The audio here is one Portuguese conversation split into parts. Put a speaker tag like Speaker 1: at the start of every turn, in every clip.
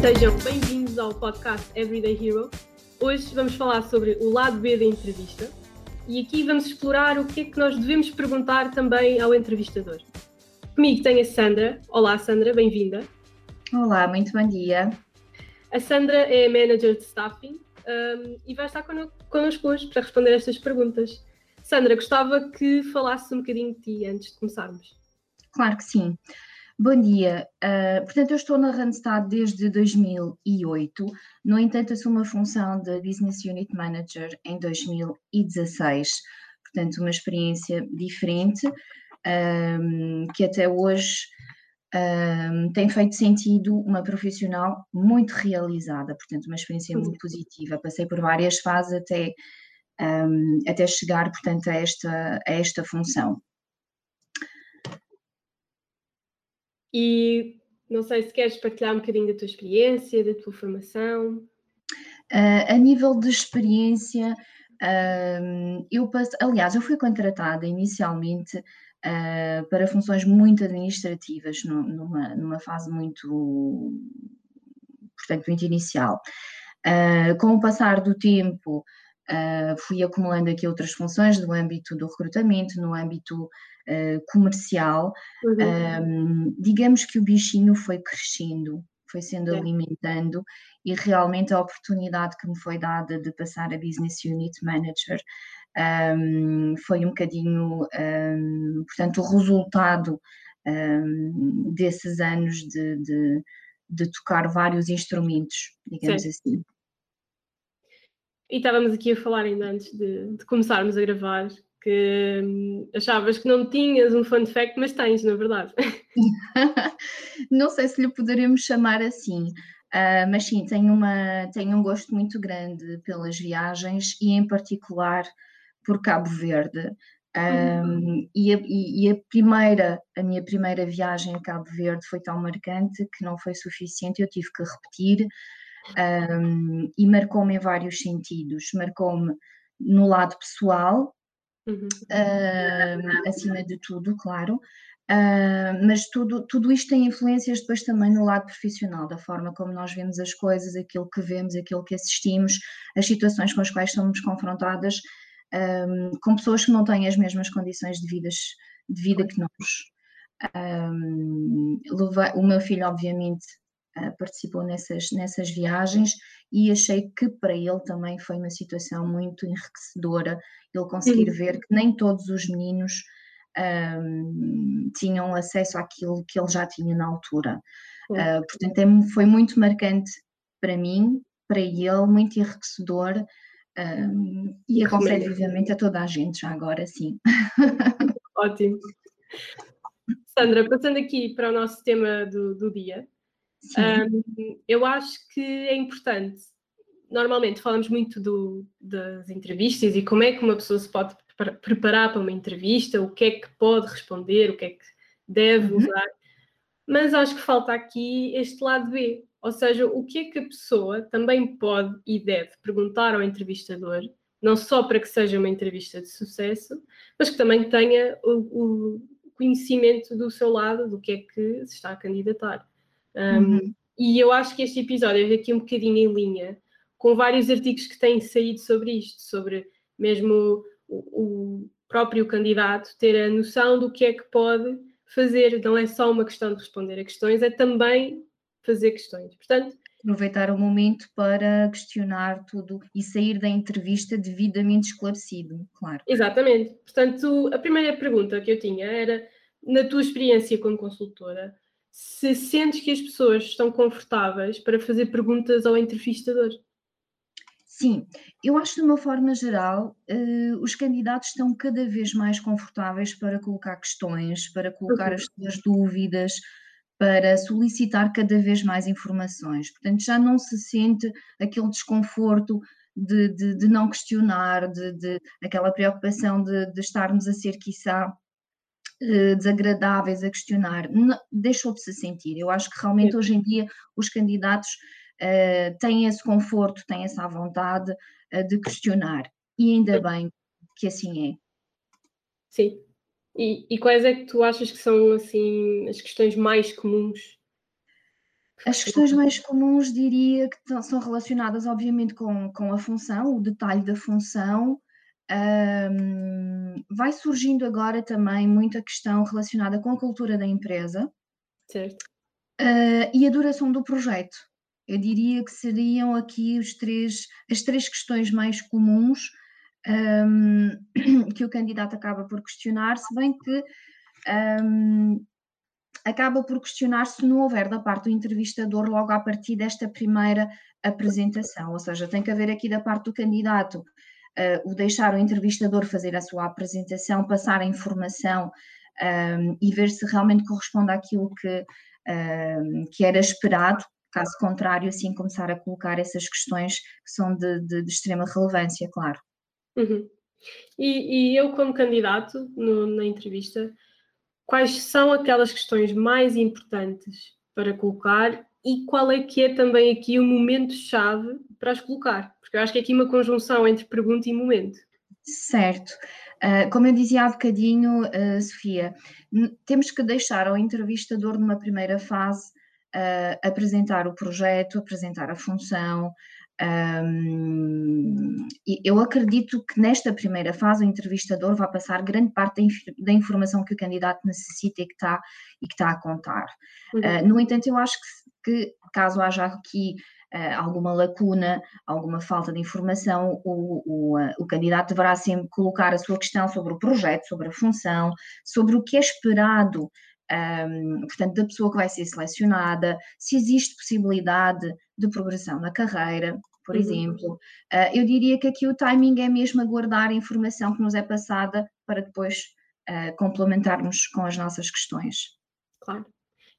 Speaker 1: Sejam bem-vindos ao podcast Everyday Hero. Hoje vamos falar sobre o lado B da entrevista e aqui vamos explorar o que é que nós devemos perguntar também ao entrevistador. Comigo tenho a Sandra. Olá, Sandra, bem-vinda.
Speaker 2: Olá, muito bom dia.
Speaker 1: A Sandra é Manager de Staffing um, e vai estar connosco hoje para responder estas perguntas. Sandra, gostava que falasses um bocadinho de ti antes de começarmos.
Speaker 2: Claro que sim. Bom dia. Uh, portanto, eu estou na Randstad desde 2008. No entanto, assumo a função de Business Unit Manager em 2016. Portanto, uma experiência diferente um, que até hoje um, tem feito sentido uma profissional muito realizada. Portanto, uma experiência muito positiva. Passei por várias fases até, um, até chegar, portanto, a esta, a esta função.
Speaker 1: E não sei se queres partilhar um bocadinho da tua experiência, da tua formação.
Speaker 2: Uh, a nível de experiência, uh, eu passo, aliás, eu fui contratada inicialmente uh, para funções muito administrativas, no, numa, numa fase muito, portanto, muito inicial. com o passar do tempo, fui acumulando aqui outras funções no âmbito do recrutamento, no âmbito uh, comercial, uhum. um, digamos que o bichinho foi crescendo, foi sendo é. alimentando e realmente a oportunidade que me foi dada de passar a Business Unit Manager um, foi um bocadinho, um, portanto, o resultado desses anos de, de, de, tocar vários instrumentos, digamos Sim. assim.
Speaker 1: E estávamos aqui a falar ainda antes de, de começarmos a gravar que hum, achavas que não tinhas um fun fact, mas tens, na verdade.
Speaker 2: não sei se lhe poderíamos chamar assim, uh, mas sim, tenho, uma, tenho um gosto muito grande pelas viagens e, em particular, por Cabo Verde. Um, uhum. e, a, e, a, primeira, a minha primeira viagem a Cabo Verde foi tão marcante que não foi suficiente, eu tive que repetir um, e marcou-me em vários sentidos. Marcou-me no lado pessoal, uhum. uh, acima de tudo, claro. Uh, mas tudo, tudo isto tem influências depois também no lado profissional, da forma como nós vemos as coisas, aquilo que vemos, aquilo que assistimos, as situações com as quais somos confrontadas um, com pessoas que não têm as mesmas condições de, vidas, de vida que nós. Um, o meu filho, obviamente, participou nessas, nessas viagens e achei que para ele também foi uma situação muito enriquecedora ele conseguir ver que nem todos os meninos um, tinham acesso àquilo que ele já tinha na altura. Uh, portanto, é, foi muito marcante para mim, para ele, muito enriquecedor um, e aconselho vivamente a toda a gente, já agora sim.
Speaker 1: Ótimo. Sandra, passando aqui para o nosso tema do, do dia, um, eu acho que é importante normalmente falamos muito do, das entrevistas e como é que uma pessoa se pode preparar para uma entrevista, o que é que pode responder, o que é que deve uhum. usar, mas acho que falta aqui este lado B, ou seja, o que é que a pessoa também pode e deve perguntar ao entrevistador, não só para que seja uma entrevista de sucesso, mas que também tenha o, o conhecimento do seu lado do que é que se está a candidatar. Um, uhum. E eu acho que este episódio é aqui um bocadinho em linha com vários artigos que têm saído sobre isto, sobre mesmo o, o próprio candidato ter a noção do que é que pode fazer. Não é só uma questão de responder a questões, é também fazer questões. Portanto,
Speaker 2: aproveitar o momento para questionar tudo e sair da entrevista devidamente esclarecido, claro.
Speaker 1: Exatamente. Portanto, a primeira pergunta que eu tinha era, na tua experiência como consultora, se sentes que as pessoas estão confortáveis para fazer perguntas ao entrevistador?
Speaker 2: Sim, eu acho de uma forma geral, uh, os candidatos estão cada vez mais confortáveis para colocar questões, para colocar as suas dúvidas, para solicitar cada vez mais informações. Portanto, já não se sente aquele desconforto de, de, de não questionar, de, de, aquela preocupação de, de estarmos a ser, quiçá, uh, desagradáveis a questionar. Não, deixou de se sentir. Eu acho que realmente hoje em dia os candidatos uh, têm esse conforto, têm essa vontade uh, de questionar. E ainda bem que assim é.
Speaker 1: Sim. E, e, quais é que tu achas que são assim as questões mais comuns?
Speaker 2: As questões mais comuns diria que são relacionadas, obviamente, com, com a função, o detalhe da função. Um, vai surgindo agora também muita questão relacionada com a cultura da empresa.
Speaker 1: Certo.
Speaker 2: Uh, e a duração do projeto. Eu diria que seriam aqui os três, as três questões mais comuns um, que o candidato acaba por questionar, se bem que um, acaba por questionar se não houver da parte do entrevistador logo a partir desta primeira apresentação, ou seja, tem que haver aqui da parte do candidato o deixar o entrevistador fazer a sua apresentação, passar a informação um, e ver se realmente corresponde àquilo que, um, que era esperado, caso contrário, assim começar a colocar essas questões que são de, de, de extrema relevância, claro.
Speaker 1: Uhum. E, e, eu, como candidato no, na entrevista, quais são aquelas questões mais importantes para colocar e qual é que é também aqui o momento-chave para as colocar? Porque eu acho que é aqui uma conjunção entre pergunta e momento.
Speaker 2: Certo. Uh, como eu dizia há bocadinho, uh, Sofia, temos que deixar ao entrevistador numa primeira fase uh, apresentar o projeto, apresentar a função, um, eu acredito que nesta primeira fase o entrevistador vai passar grande parte da, inf da informação que o candidato necessita e que está, e que está a contar. Uhum. Uh, no entanto, eu acho que, que caso haja aqui alguma lacuna, alguma falta de informação, o, o, uh, o candidato deverá sempre colocar a sua questão sobre o projeto, sobre a função, sobre o que é esperado um, portanto, da pessoa que vai ser selecionada, se existe possibilidade de progressão na carreira, por uhum. exemplo. Uh, eu diria que aqui o timing é mesmo aguardar a informação que nos é passada para depois uh, complementarmos com as nossas questões.
Speaker 1: Claro.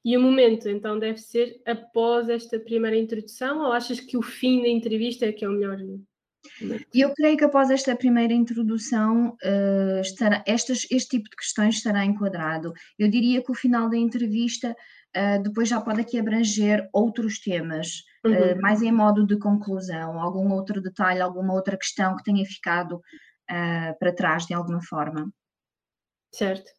Speaker 1: E o momento, então, deve ser após esta primeira introdução ou achas que o fim da entrevista é que é o melhor?
Speaker 2: Eu creio que após esta primeira introdução, uh, estará, estas, este tipo de questões estará enquadrado. Eu diria que o final da entrevista uh, depois já pode aqui abranger outros temas, uhum. uh, mais em modo de conclusão, algum outro detalhe, alguma outra questão que tenha ficado para trás de alguma forma.
Speaker 1: Certo.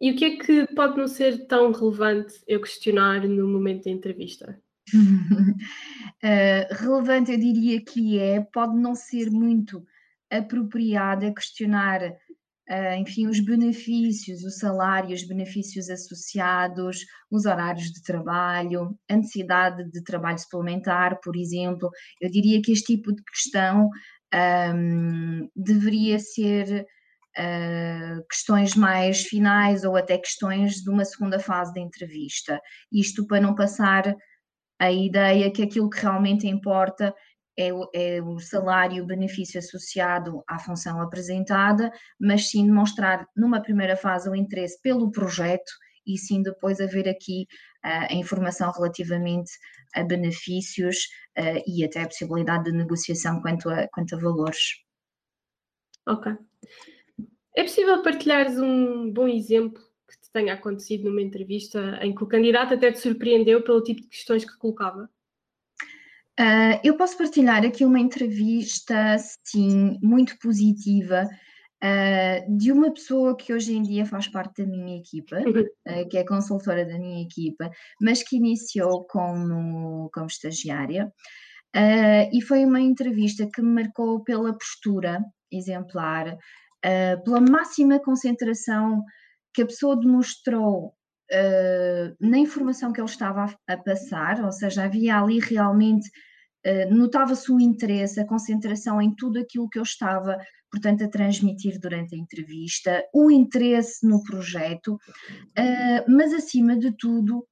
Speaker 1: E o que é que pode não ser tão relevante eu questionar no momento da entrevista? uh,
Speaker 2: relevante, eu diria que é, pode não ser muito apropriada questionar, uh, enfim, os benefícios, o salário, os benefícios associados, os horários de trabalho, a necessidade de trabalho suplementar, por exemplo. Eu diria que este tipo de questão um, deveria ser Uh, questões mais finais ou até questões de uma segunda fase da entrevista. Isto para não passar a ideia que aquilo que realmente importa é o, é o salário, o benefício associado à função apresentada, mas sim demonstrar numa primeira fase o interesse pelo projeto e sim depois haver aqui uh, a informação relativamente a benefícios uh, e até a possibilidade de negociação quanto a, quanto a valores.
Speaker 1: Ok. É possível partilhares um bom exemplo que te tenha acontecido numa entrevista em que o candidato até te surpreendeu pelo tipo de questões que colocava?
Speaker 2: Uh, eu posso partilhar aqui uma entrevista, sim, muito positiva, uh, de uma pessoa que hoje em dia faz parte da minha equipa, uh, que é consultora da minha equipa, mas que iniciou como, como estagiária. e foi uma entrevista que me marcou pela postura exemplar, pela máxima concentração que a pessoa demonstrou uh, na informação que ele estava a, a, passar, ou seja, havia ali realmente, uh, notava-se o interesse, a concentração em tudo aquilo que eu estava, portanto, a transmitir durante a entrevista, o interesse no projeto, mas acima de tudo,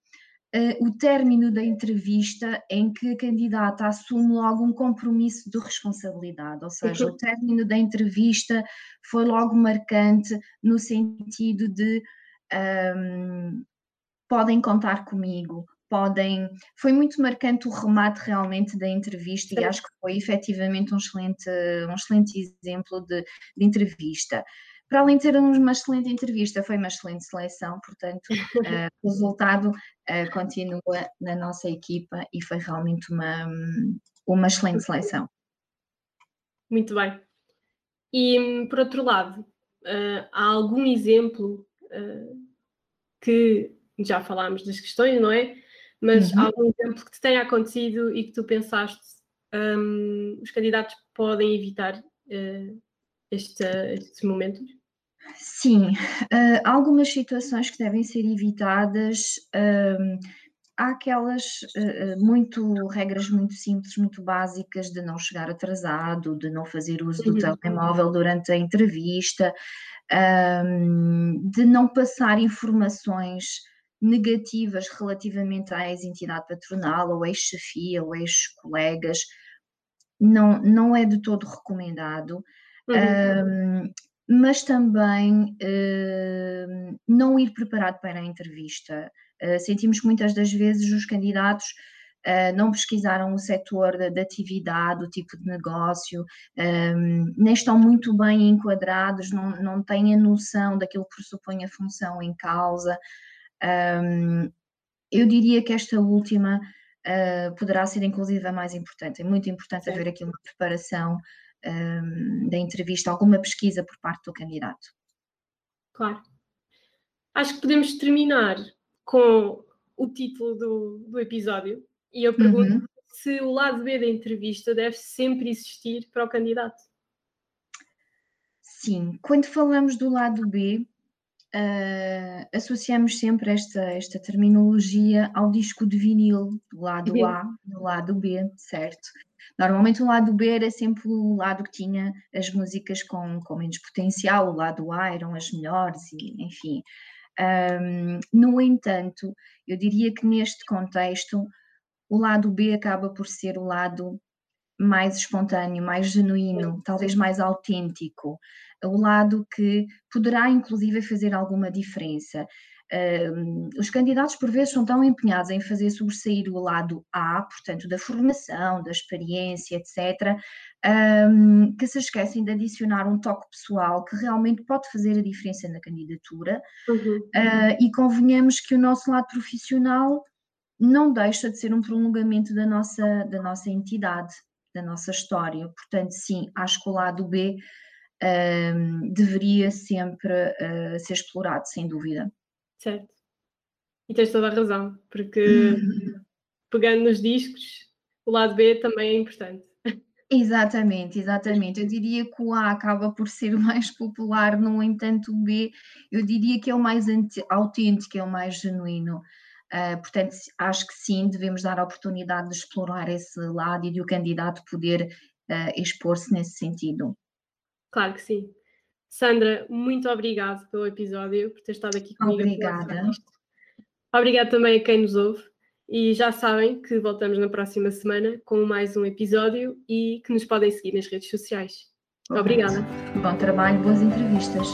Speaker 2: Uh, o término da entrevista em que a candidata assume logo um compromisso de responsabilidade, ou seja, o término da entrevista foi logo marcante no sentido de um, podem contar comigo, podem. Foi muito marcante o remate realmente da entrevista Sim. e acho que foi efetivamente um excelente, um excelente exemplo de, de entrevista para além de ter uma excelente entrevista, foi uma excelente seleção, portanto, uh, o resultado uh, continua na nossa equipa e foi realmente uma, uma excelente seleção.
Speaker 1: Muito bem. E, por outro lado, uh, há algum exemplo que já falámos das questões, não é? mas uhum. algum exemplo que te tenha acontecido e que tu pensaste um, os candidatos podem evitar uh, este, estes momentos?
Speaker 2: Sim, uh, algumas situações que devem ser evitadas. Uh, há aquelas uh, muito regras muito simples, muito básicas de não chegar atrasado, de não fazer uso do uhum. telemóvel durante a entrevista, um, de não passar informações negativas relativamente à ex-entidade patronal, ou ex-chefia, ou ex-colegas, não, não é de todo recomendado. Uhum. Um, mas também uh, não ir preparado para a entrevista. Uh, sentimos que muitas das vezes os candidatos uh, não pesquisaram o setor de, atividade, o tipo de negócio, um, nem estão muito bem enquadrados, não, não têm a noção daquilo que pressupõe a função em causa. Um, eu diria que esta última poderá ser inclusive a mais importante. É muito importante Sim. haver aqui uma preparação um, da entrevista, alguma pesquisa por parte do candidato.
Speaker 1: Claro. Acho que podemos terminar com o título do, do episódio e eu pergunto uhum. se o lado B da entrevista deve sempre existir para o candidato.
Speaker 2: Sim, quando falamos do lado B, uh, associamos sempre esta, esta terminologia ao disco de vinil, do lado. A, do lado B, certo? Normalmente o lado B era sempre o lado que tinha as músicas com, com menos potencial, o lado A eram as melhores, e, enfim. Um, no entanto, eu diria que neste contexto, o lado B acaba por ser o lado mais espontâneo, mais genuíno, talvez mais autêntico, o lado que poderá inclusive fazer alguma diferença. Um, os candidatos, por vezes, são tão empenhados em fazer sobressair o lado A, portanto, da formação, da experiência, etc., um, que se esquecem de adicionar um toque pessoal que realmente pode fazer a diferença na candidatura. Uhum. Uh, e convenhamos que o nosso lado profissional não deixa de ser um prolongamento da nossa, da nossa entidade, da nossa história. Portanto, sim, acho que o lado B um, deveria sempre uh, ser explorado, sem dúvida.
Speaker 1: Certo. E tens toda a razão, porque pegando nos discos, o lado B também é importante.
Speaker 2: Exatamente, exatamente. Eu diria que o A acaba por ser o mais popular, no entanto, o B eu diria que é o mais autêntico, é o mais genuíno. Uh, portanto, acho que sim, devemos dar a oportunidade de explorar esse lado e de o candidato poder uh, expor-se nesse sentido.
Speaker 1: Claro que sim. Sandra, muito obrigado pelo episódio, por ter estado aqui comigo.
Speaker 2: Obrigada.
Speaker 1: Obrigada também a quem nos ouve. E já sabem que voltamos na próxima semana com mais um episódio e que nos podem seguir nas redes sociais. Obrigada.
Speaker 2: Bom trabalho, boas entrevistas.